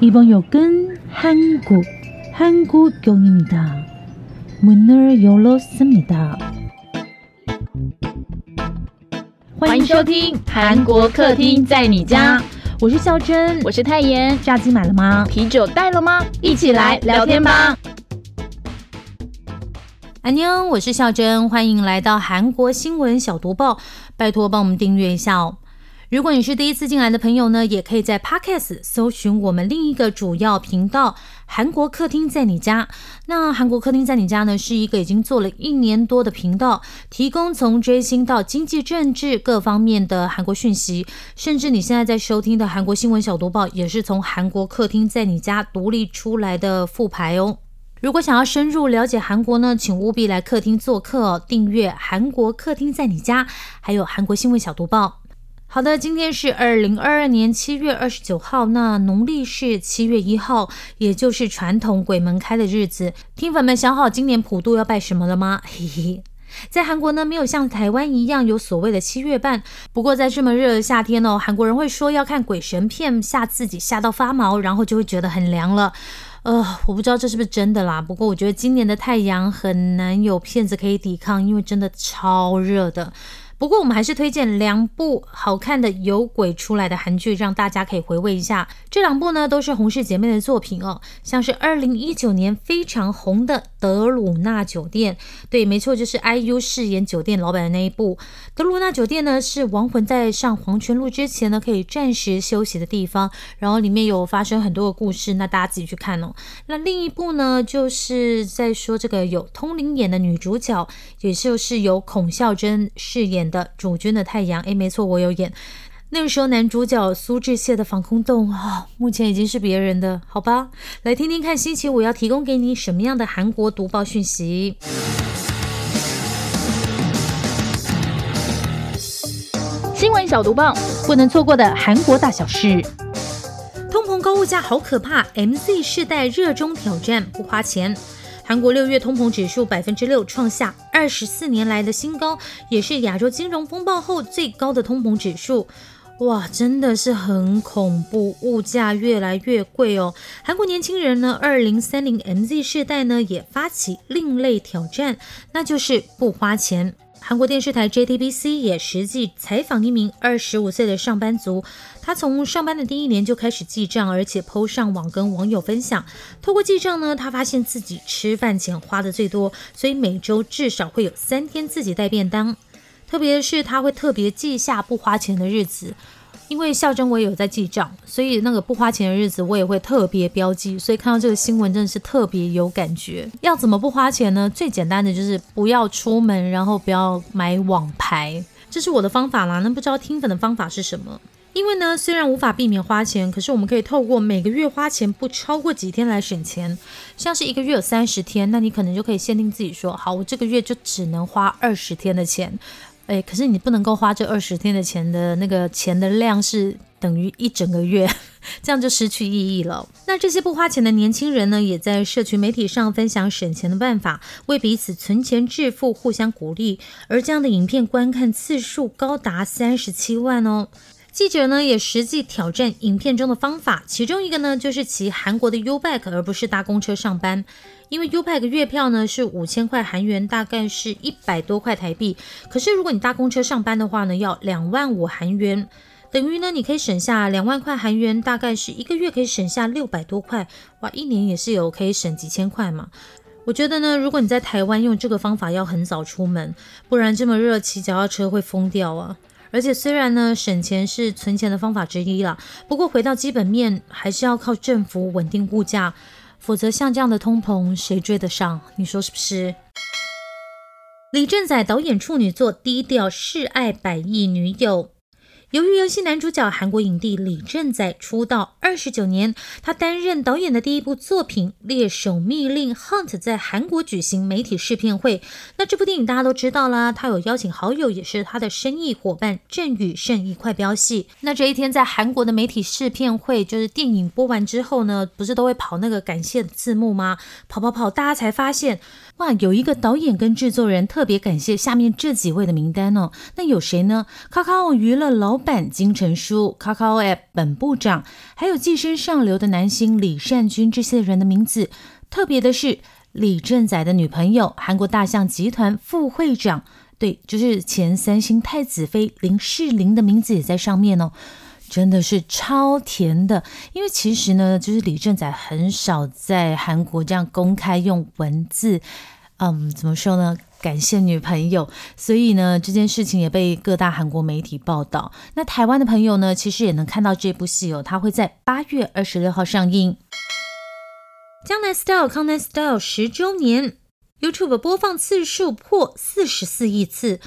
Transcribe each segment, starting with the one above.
이번 역은 한국, 한국역입니다. 문을 열었습니다. 欢迎收听韩国客厅在你家，我是孝珍，我是泰妍。炸鸡买了吗？啤酒带了吗？一起来聊天吧。安妞，我是孝珍，欢迎来到韩国新闻小读报，拜托帮我们订阅一下哦。 如果你是第一次进来的朋友呢，也可以在 Podcast 搜寻我们另一个主要频道“韩国客厅在你家”。那“韩国客厅在你家”呢，是一个已经做了一年多的频道，提供从追星到经济、政治各方面的韩国讯息。甚至你现在在收听的韩国新闻小读报，也是从“韩国客厅在你家”独立出来的副牌哦。如果想要深入了解韩国呢，请务必来客厅做客，订阅“韩国客厅在你家”，还有韩国新闻小读报。好的，今天是二零二二年七月二十九号，那农历是七月一号，也就是传统鬼门开的日子。听粉们想好今年普渡要拜什么了吗？嘿嘿，在韩国呢，没有像台湾一样有所谓的七月半。不过在这么热的夏天哦，韩国人会说要看鬼神片，吓自己吓到发毛，然后就会觉得很凉了。呃，我不知道这是不是真的啦。不过我觉得今年的太阳很难有骗子可以抵抗，因为真的超热的。不过，我们还是推荐两部好看的有鬼出来的韩剧，让大家可以回味一下。这两部呢，都是洪氏姐妹的作品哦，像是二零一九年非常红的《德鲁纳酒店》。对，没错，就是 IU 饰演酒店老板的那一部。德鲁纳酒店呢，是亡魂在上黄泉路之前呢，可以暂时休息的地方。然后里面有发生很多的故事，那大家自己去看哦。那另一部呢，就是在说这个有通灵眼的女主角，也就是由孔孝真饰演。的主君的太阳，诶，没错，我有演。那个时候男主角苏志燮的防空洞啊，目前已经是别人的，好吧？来听听看，星期五要提供给你什么样的韩国读报讯息？新闻小读报，不能错过的韩国大小事。通膨高物价好可怕，MZ 世代热衷挑战不花钱。韩国六月通膨指数百分之六，创下二十四年来的新高，也是亚洲金融风暴后最高的通膨指数。哇，真的是很恐怖，物价越来越贵哦。韩国年轻人呢，二零三零 MZ 世代呢，也发起另类挑战，那就是不花钱。韩国电视台 JTBC 也实际采访一名二十五岁的上班族，他从上班的第一年就开始记账，而且 PO 上网跟网友分享。透过记账呢，他发现自己吃饭钱花的最多，所以每周至少会有三天自己带便当。特别是他会特别记下不花钱的日子。因为孝珍我也有在记账，所以那个不花钱的日子我也会特别标记。所以看到这个新闻真的是特别有感觉。要怎么不花钱呢？最简单的就是不要出门，然后不要买网牌，这是我的方法啦。那不知道听粉的方法是什么？因为呢，虽然无法避免花钱，可是我们可以透过每个月花钱不超过几天来省钱。像是一个月有三十天，那你可能就可以限定自己说，好，我这个月就只能花二十天的钱。哎，可是你不能够花这二十天的钱的那个钱的量是等于一整个月，这样就失去意义了。那这些不花钱的年轻人呢，也在社群媒体上分享省钱的办法，为彼此存钱致富，互相鼓励。而这样的影片观看次数高达三十七万哦。记者呢也实际挑战影片中的方法，其中一个呢就是骑韩国的 U bike，而不是搭公车上班。因为 U bike 月票呢是五千块韩元，大概是一百多块台币。可是如果你搭公车上班的话呢，要两万五韩元，等于呢你可以省下两万块韩元，大概是一个月可以省下六百多块。哇，一年也是有可以省几千块嘛。我觉得呢，如果你在台湾用这个方法，要很早出门，不然这么热骑脚踏车会疯掉啊。而且虽然呢，省钱是存钱的方法之一了，不过回到基本面，还是要靠政府稳定物价，否则像这样的通膨，谁追得上？你说是不是？李正宰导演处女作低调示爱百亿女友。由于游戏男主角韩国影帝李正宰出道二十九年，他担任导演的第一部作品《猎手密令》Hunt 在韩国举行媒体试片会。那这部电影大家都知道啦，他有邀请好友，也是他的生意伙伴郑宇胜一块飙戏。那这一天在韩国的媒体试片会，就是电影播完之后呢，不是都会跑那个感谢字幕吗？跑跑跑，大家才发现哇，有一个导演跟制作人特别感谢下面这几位的名单哦。那有谁呢？Kakao 娱乐老板金城书，Kakao App 本部长，还有寄生上流的男星李善均这些人的名字。特别的是，李正宰的女朋友，韩国大象集团副会长，对，就是前三星太子妃林世玲的名字也在上面哦。真的是超甜的，因为其实呢，就是李正宰很少在韩国这样公开用文字，嗯，怎么说呢？感谢女朋友，所以呢，这件事情也被各大韩国媒体报道。那台湾的朋友呢，其实也能看到这部戏哦，它会在八月二十六号上映。江南 Style 康南 Style 十周年，YouTube 播放次数破四十四亿次。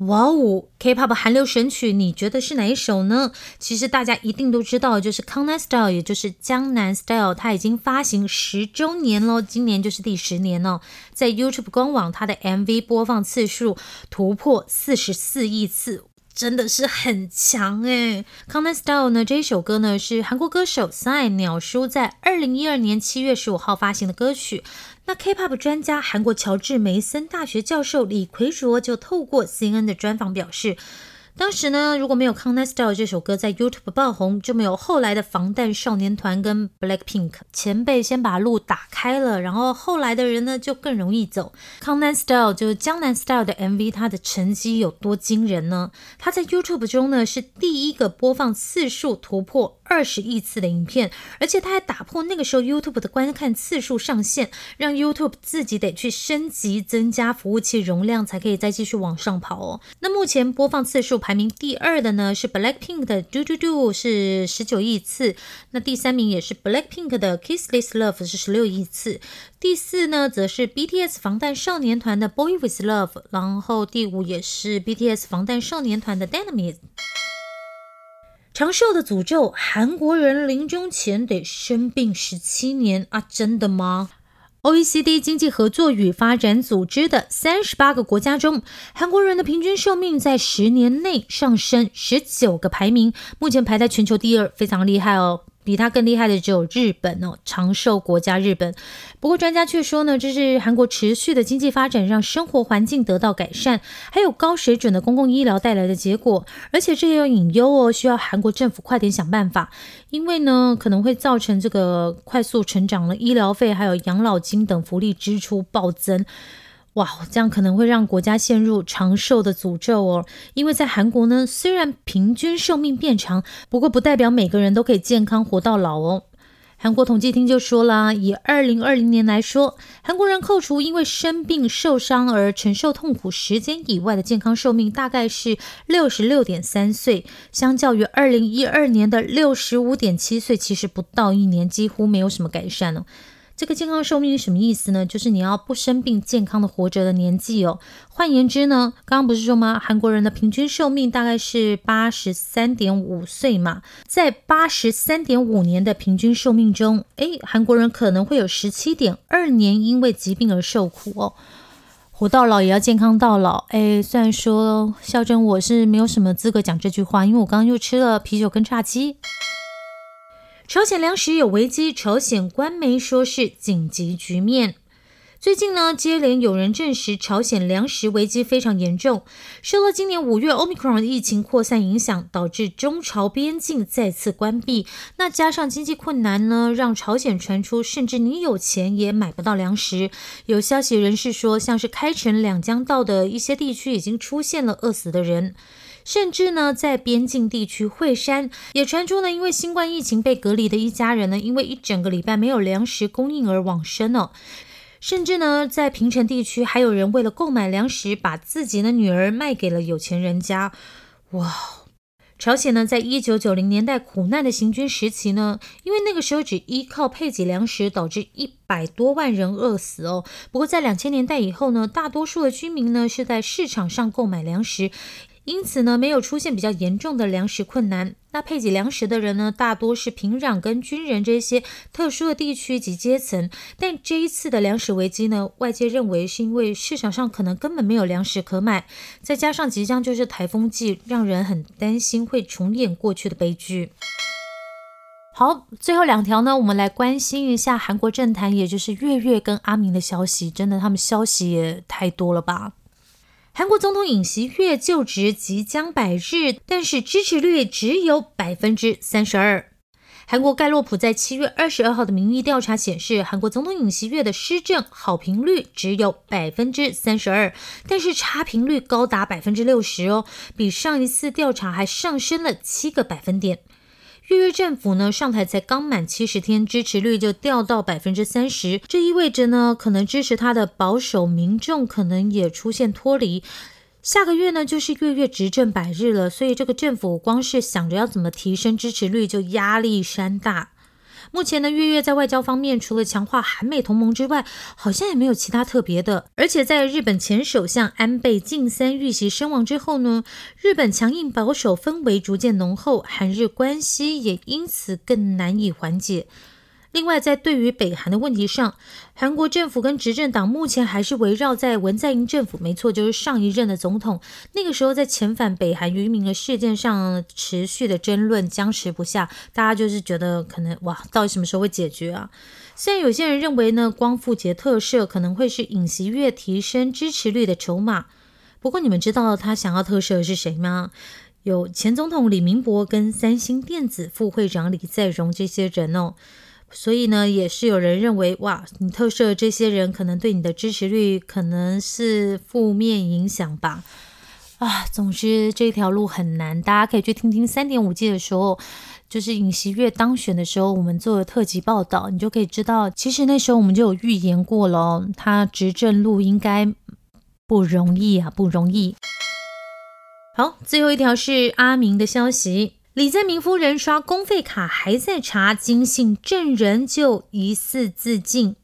哇哦，K-pop 韩流神曲，你觉得是哪一首呢？其实大家一定都知道，就是《康南 Style》，也就是《江南 Style》，它已经发行十周年了，今年就是第十年了。在 YouTube 官网，它的 MV 播放次数突破四十四亿次。真的是很强诶 c o m e n Style 呢？这一首歌呢是韩国歌手 Sign 鸟叔在二零一二年七月十五号发行的歌曲。那 K-pop 专家韩国乔治梅森大学教授李奎卓就透过 CNN 的专访表示。当时呢，如果没有《c o n n e Style》这首歌在 YouTube 爆红，就没有后来的防弹少年团跟 Blackpink 前辈先把路打开了，然后后来的人呢就更容易走。《c o n n e Style》就是江南 Style 的 MV，它的成绩有多惊人呢？它在 YouTube 中呢是第一个播放次数突破二十亿次的影片，而且它还打破那个时候 YouTube 的观看次数上限，让 YouTube 自己得去升级增加服务器容量，才可以再继续往上跑哦。那目前播放次数。排名第二的呢是 Blackpink 的 Do Do Do 是十九亿次，那第三名也是 Blackpink 的 Kiss This Love 是十六亿次，第四呢则是 BTS 防弹少年团的 Boy With Love，然后第五也是 BTS 防弹少年团的 Dynamite。长寿的诅咒，韩国人临终前得生病十七年啊，真的吗？OECD 经济合作与发展组织的三十八个国家中，韩国人的平均寿命在十年内上升十九个排名，目前排在全球第二，非常厉害哦。比它更厉害的只有日本哦，长寿国家日本。不过专家却说呢，这是韩国持续的经济发展让生活环境得到改善，还有高水准的公共医疗带来的结果。而且这也有隐忧哦，需要韩国政府快点想办法，因为呢可能会造成这个快速成长的医疗费还有养老金等福利支出暴增。哇，这样可能会让国家陷入长寿的诅咒哦。因为在韩国呢，虽然平均寿命变长，不过不代表每个人都可以健康活到老哦。韩国统计厅就说啦，以二零二零年来说，韩国人扣除因为生病受伤而承受痛苦时间以外的健康寿命，大概是六十六点三岁，相较于二零一二年的六十五点七岁，其实不到一年，几乎没有什么改善了。这个健康寿命是什么意思呢？就是你要不生病、健康的活着的年纪哦。换言之呢，刚刚不是说吗？韩国人的平均寿命大概是八十三点五岁嘛，在八十三点五年的平均寿命中，诶，韩国人可能会有十七点二年因为疾病而受苦哦。活到老也要健康到老，诶，虽然说孝珍我是没有什么资格讲这句话，因为我刚刚又吃了啤酒跟炸鸡。朝鲜粮食有危机，朝鲜官媒说是紧急局面。最近呢，接连有人证实朝鲜粮食危机非常严重。受到今年五月 Omicron 疫情扩散影响，导致中朝边境再次关闭。那加上经济困难呢，让朝鲜传出甚至你有钱也买不到粮食。有消息人士说，像是开城两江道的一些地区已经出现了饿死的人。甚至呢，在边境地区惠山也传出呢，因为新冠疫情被隔离的一家人呢，因为一整个礼拜没有粮食供应而往生了。甚至呢，在平城地区还有人为了购买粮食，把自己的女儿卖给了有钱人家。哇！朝鲜呢，在一九九零年代苦难的行军时期呢，因为那个时候只依靠配给粮食，导致一百多万人饿死哦。不过在两千年代以后呢，大多数的居民呢是在市场上购买粮食。因此呢，没有出现比较严重的粮食困难。那配给粮食的人呢，大多是平壤跟军人这些特殊的地区及阶层。但这一次的粮食危机呢，外界认为是因为市场上可能根本没有粮食可买，再加上即将就是台风季，让人很担心会重演过去的悲剧。好，最后两条呢，我们来关心一下韩国政坛，也就是月月跟阿明的消息。真的，他们消息也太多了吧？韩国总统尹锡悦就职即将百日，但是支持率只有百分之三十二。韩国盖洛普在七月二十二号的民意调查显示，韩国总统尹锡悦的施政好评率只有百分之三十二，但是差评率高达百分之六十哦，比上一次调查还上升了七个百分点。月月政府呢上台才刚满七十天，支持率就掉到百分之三十，这意味着呢，可能支持他的保守民众可能也出现脱离。下个月呢就是月月执政百日了，所以这个政府光是想着要怎么提升支持率，就压力山大。目前呢，月月在外交方面，除了强化韩美同盟之外，好像也没有其他特别的。而且在日本前首相安倍晋三遇袭身亡之后呢，日本强硬保守氛围逐渐浓厚，韩日关系也因此更难以缓解。另外，在对于北韩的问题上，韩国政府跟执政党目前还是围绕在文在寅政府，没错，就是上一任的总统。那个时候在遣返北韩渔民的事件上持续的争论，僵持不下。大家就是觉得可能哇，到底什么时候会解决啊？虽然有些人认为呢，光复节特赦可能会是尹锡悦提升支持率的筹码。不过，你们知道他想要特赦的是谁吗？有前总统李明博跟三星电子副会长李在镕这些人哦。所以呢，也是有人认为，哇，你特赦这些人，可能对你的支持率可能是负面影响吧。啊，总之这条路很难，大家可以去听听三点五 G 的时候，就是尹锡悦当选的时候，我们做的特辑报道，你就可以知道，其实那时候我们就有预言过了，他执政路应该不容易啊，不容易。好，最后一条是阿明的消息。李在明夫人刷公费卡还在查，金信证人就疑似自尽。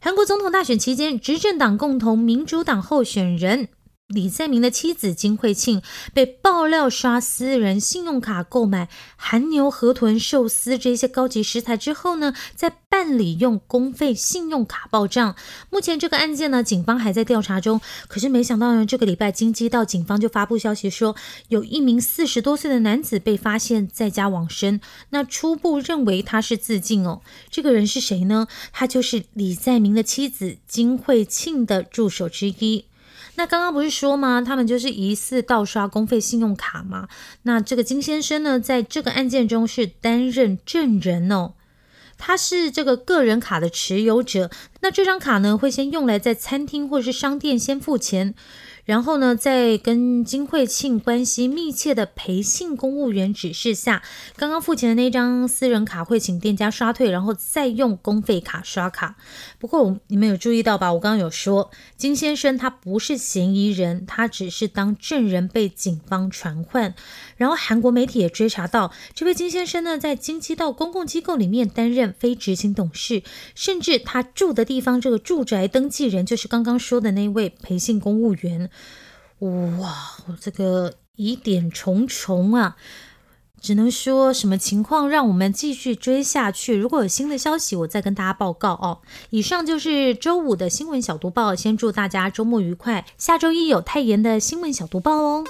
韩国总统大选期间，执政党共同民主党候选人。李在明的妻子金惠庆被爆料刷私人信用卡购买韩牛、河豚、寿司这些高级食材之后呢，在办理用公费信用卡报账。目前这个案件呢，警方还在调查中。可是没想到呢，这个礼拜金鸡到警方就发布消息说，有一名四十多岁的男子被发现在家往生。那初步认为他是自尽哦。这个人是谁呢？他就是李在明的妻子金惠庆的助手之一。那刚刚不是说吗？他们就是疑似盗刷公费信用卡吗？那这个金先生呢，在这个案件中是担任证人哦，他是这个个人卡的持有者。那这张卡呢，会先用来在餐厅或是商店先付钱。然后呢，在跟金惠庆关系密切的培训公务员指示下，刚刚付钱的那张私人卡会请店家刷退，然后再用公费卡刷卡。不过，你们有注意到吧？我刚刚有说，金先生他不是嫌疑人，他只是当证人被警方传唤。然后韩国媒体也追查到，这位金先生呢，在京畿道公共机构里面担任非执行董事，甚至他住的地地方这个住宅登记人就是刚刚说的那位培训公务员。哇，这个疑点重重啊！只能说什么情况，让我们继续追下去。如果有新的消息，我再跟大家报告哦。以上就是周五的新闻小读报，先祝大家周末愉快，下周一有泰妍的新闻小读报哦。